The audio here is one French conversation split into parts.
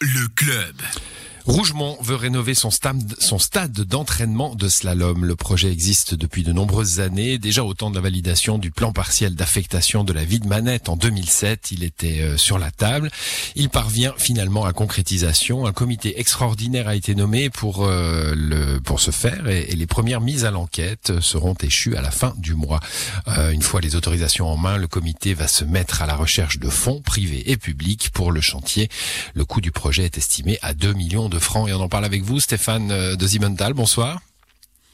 Le club. Rougemont veut rénover son stade, d'entraînement de slalom. Le projet existe depuis de nombreuses années. Déjà au temps de la validation du plan partiel d'affectation de la vie de Manette en 2007, il était euh, sur la table. Il parvient finalement à concrétisation. Un comité extraordinaire a été nommé pour euh, le pour ce faire et, les premières mises à l'enquête seront échues à la fin du mois. Euh, une fois les autorisations en main, le comité va se mettre à la recherche de fonds privés et publics pour le chantier. Le coût du projet est estimé à 2 millions de francs et on en parle avec vous, Stéphane euh, de Zimental. Bonsoir.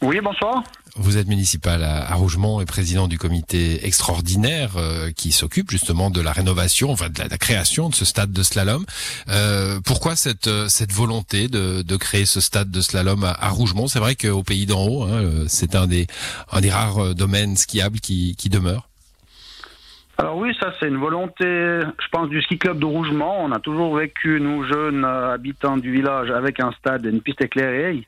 Oui, bonsoir. Vous êtes municipal à, Rougemont et président du comité extraordinaire euh, qui s'occupe justement de la rénovation, enfin de la, création de ce stade de slalom. Euh, pourquoi cette cette volonté de, de créer ce stade de slalom à, Rougemont? C'est vrai qu'au pays d'en haut, hein, c'est un des un des rares domaines skiables qui, qui demeure. Alors oui, ça c'est une volonté, je pense, du ski club de Rougemont. On a toujours vécu, nous jeunes euh, habitants du village, avec un stade et une piste éclairée.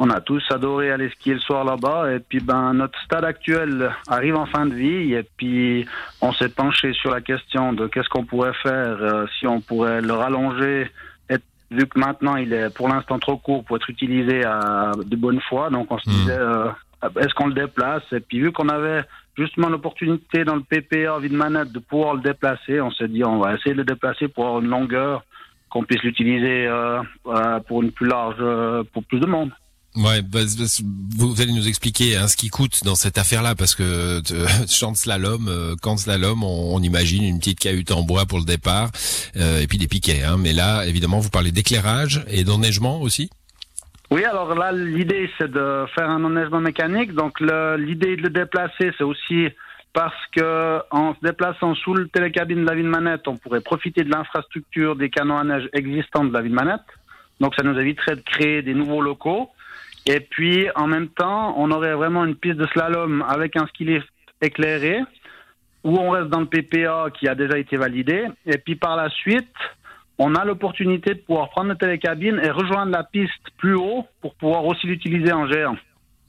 On a tous adoré aller skier le soir là-bas. Et puis ben notre stade actuel arrive en fin de vie. Et puis on s'est penché sur la question de qu'est-ce qu'on pourrait faire euh, si on pourrait le rallonger. Et, vu que maintenant il est pour l'instant trop court pour être utilisé à de bonne foi, donc on se hmm. disait euh, est-ce qu'on le déplace? Et puis vu qu'on avait justement l'opportunité dans le PPA vide manette de pouvoir le déplacer. On s'est dit on va essayer de le déplacer pour avoir une longueur qu'on puisse l'utiliser euh, euh, pour une plus large, euh, pour plus de monde. Ouais, bah, vous allez nous expliquer hein, ce qui coûte dans cette affaire-là, parce que chante slalom, euh, quand slalom, on, on, imagine une petite cahute en bois pour le départ, et puis des piquets. Hein. Mais là, évidemment, vous parlez d'éclairage et d'enneigement aussi? Oui, alors là, l'idée, c'est de faire un enneigement mécanique. Donc, l'idée de le déplacer, c'est aussi parce que en se déplaçant sous le télécabine de la ville manette, on pourrait profiter de l'infrastructure des canons à neige existants de la ville manette. Donc, ça nous éviterait de créer des nouveaux locaux. Et puis, en même temps, on aurait vraiment une piste de slalom avec un ski lift éclairé, où on reste dans le PPA qui a déjà été validé. Et puis, par la suite, on a l'opportunité de pouvoir prendre la télécabine et rejoindre la piste plus haut pour pouvoir aussi l'utiliser en géant.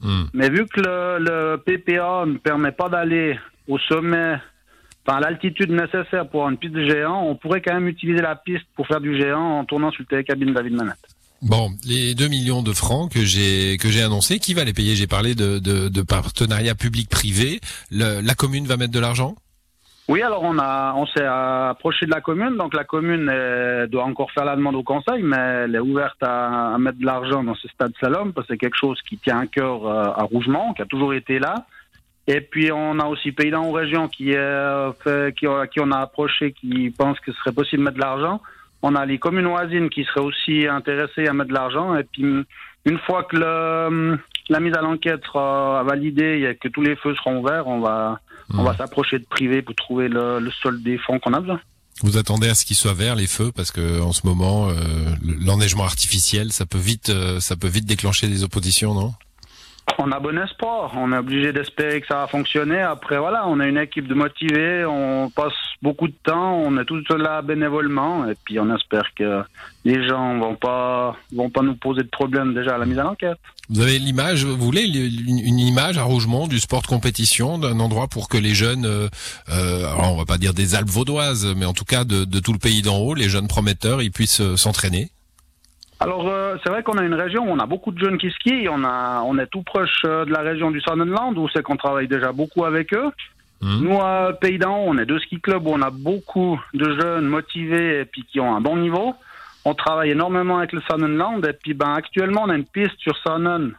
Hmm. Mais vu que le, PPA ne permet pas d'aller au sommet, enfin l'altitude nécessaire pour une piste de géant, on pourrait quand même utiliser la piste pour faire du géant en tournant sur le télécabine David Manette. Bon, les 2 millions de francs que j'ai que j'ai annoncé, qui va les payer? J'ai parlé de, de, de partenariat public-privé. La commune va mettre de l'argent? Oui, alors on a, on s'est approché de la commune, donc la commune doit encore faire la demande au conseil, mais elle est ouverte à, mettre de l'argent dans ce stade Salom parce que c'est quelque chose qui tient à cœur euh, à Rougemont, qui a toujours été là. Et puis on a aussi Paysan en région qui est euh, fait, qui, qui on a approché, qui pense que ce serait possible de mettre de l'argent. On a les communes voisines qui seraient aussi intéressées à mettre de l'argent. Et puis une fois que le, la mise à l'enquête sera validée et que tous les feux seront ouverts, on va on va s'approcher de privé pour trouver le, le solde des fonds qu'on a besoin. Vous attendez à ce qu'ils soient verts les feux parce que en ce moment euh, l'enneigement artificiel ça peut vite euh, ça peut vite déclencher des oppositions non? On a bon espoir, on est obligé d'espérer que ça va fonctionner. Après voilà, on a une équipe de motivés, on passe beaucoup de temps, on est tous là bénévolement et puis on espère que les gens vont pas vont pas nous poser de problèmes déjà à la mise à l'enquête. Vous avez l'image, vous voulez une image à Rougemont du sport de compétition, d'un endroit pour que les jeunes, euh, euh, on va pas dire des Alpes vaudoises, mais en tout cas de, tout le pays d'en haut, les jeunes prometteurs, ils puissent euh, s'entraîner? Alors c'est vrai qu'on a une région où on a beaucoup de jeunes qui skient, on a, on est tout proche de la région du Sonnenland où c'est qu'on travaille déjà beaucoup avec eux. Mmh. Nous, à Pays d'en haut, on est deux ski clubs où on a beaucoup de jeunes motivés et puis qui ont un bon niveau on travaille énormément avec le Sonnenland et puis ben actuellement on a une piste sur Sonnen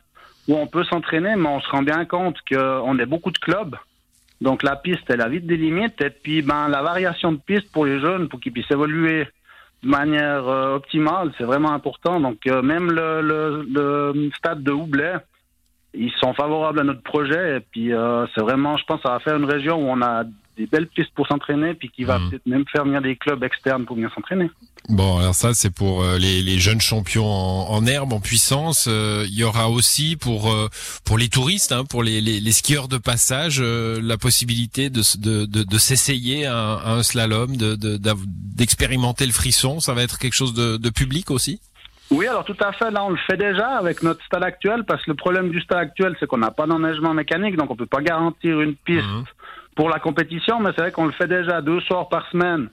où on peut s'entraîner, mais on se rend bien compte qu'on est beaucoup de clubs. Donc la piste, elle a vite des limites. Et puis ben la variation de piste pour les jeunes, pour qu'ils puissent évoluer de manière euh, optimale, c'est vraiment important. Donc euh, même le, le, stade de Houblet, ils sont favorables à notre projet. Et puis euh, c'est vraiment, je pense, ça va faire une région où on a des belles pistes pour s'entraîner, puis qui va mmh. peut-être même faire venir des clubs externes pour venir s'entraîner. Bon, alors ça c'est pour euh, les, les, jeunes champions en, en herbe, en puissance. Euh, il y aura aussi pour euh, pour les touristes, hein, pour les, les, les, skieurs de passage, la possibilité de, de, de, de s'essayer à, un slalom, d'expérimenter de, le frisson. Ça va être quelque chose de, de public aussi? Oui, alors tout à fait. Là, on le fait déjà avec notre stade actuel, parce que le problème du stade actuel, c'est qu'on n'a pas d'enneigement mécanique, donc on peut pas garantir une piste. Mmh pour la compétition, mais c'est vrai qu'on le fait déjà deux soirs par semaine.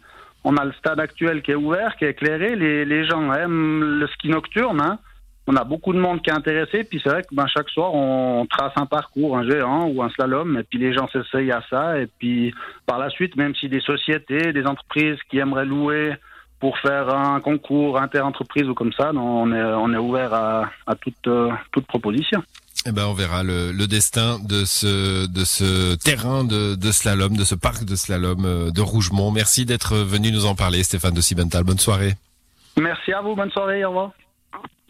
On a le stade actuel qui est ouvert, qui est éclairé. Les, gens aiment le ski nocturne. Hein. On a beaucoup de monde qui est intéressé. Puis c'est vrai que ben, chaque soir, on trace un parcours, un géant ou un slalom. Et puis les gens s'essayent à ça. Et puis par la suite, même si des sociétés, des entreprises qui aimeraient louer pour faire un concours inter-entreprise ou comme ça, on est, ouvert à, euh, toute proposition. Eh ben, on verra le, destin de ce, de ce terrain de, de, slalom, de ce parc de slalom euh, de Rougemont. Merci d'être venu nous en parler, Stéphane de Cibental. Bonne soirée. Merci à vous. Bonne soirée. Au revoir.